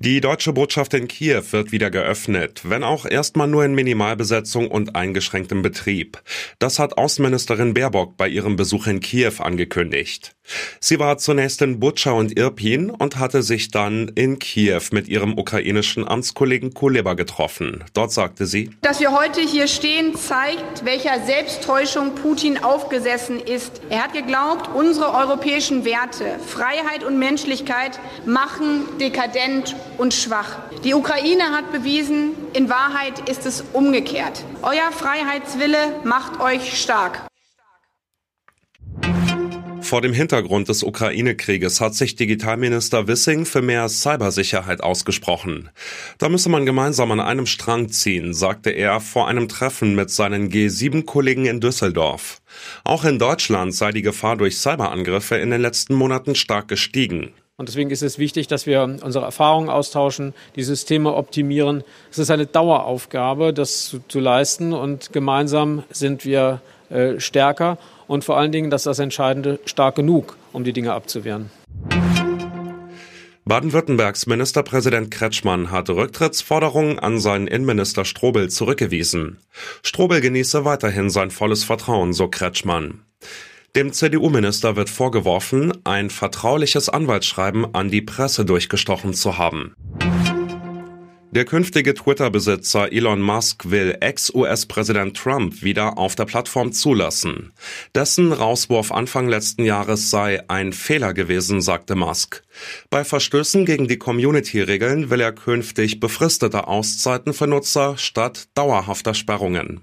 Die deutsche Botschaft in Kiew wird wieder geöffnet, wenn auch erstmal nur in Minimalbesetzung und eingeschränktem Betrieb. Das hat Außenministerin Baerbock bei ihrem Besuch in Kiew angekündigt. Sie war zunächst in Butscha und Irpin und hatte sich dann in Kiew mit ihrem ukrainischen Amtskollegen Kuleba getroffen. Dort sagte sie, Dass wir heute hier stehen, zeigt, welcher Selbsttäuschung Putin aufgesessen ist. Er hat geglaubt, unsere europäischen Werte, Freiheit und Menschlichkeit machen dekadent und schwach. Die Ukraine hat bewiesen, in Wahrheit ist es umgekehrt. Euer Freiheitswille macht euch stark. Vor dem Hintergrund des Ukraine-Krieges hat sich Digitalminister Wissing für mehr Cybersicherheit ausgesprochen. Da müsse man gemeinsam an einem Strang ziehen, sagte er vor einem Treffen mit seinen G7-Kollegen in Düsseldorf. Auch in Deutschland sei die Gefahr durch Cyberangriffe in den letzten Monaten stark gestiegen. Und deswegen ist es wichtig, dass wir unsere Erfahrungen austauschen, die Systeme optimieren. Es ist eine Daueraufgabe, das zu, zu leisten und gemeinsam sind wir äh, stärker und vor allen Dingen, dass das Entscheidende stark genug, um die Dinge abzuwehren. Baden-Württembergs Ministerpräsident Kretschmann hat Rücktrittsforderungen an seinen Innenminister Strobel zurückgewiesen. Strobel genieße weiterhin sein volles Vertrauen, so Kretschmann. Dem CDU-Minister wird vorgeworfen, ein vertrauliches Anwaltsschreiben an die Presse durchgestochen zu haben. Der künftige Twitter-Besitzer Elon Musk will Ex-US-Präsident Trump wieder auf der Plattform zulassen. Dessen Rauswurf Anfang letzten Jahres sei ein Fehler gewesen, sagte Musk. Bei Verstößen gegen die Community-Regeln will er künftig befristete Auszeiten für Nutzer statt dauerhafter Sperrungen.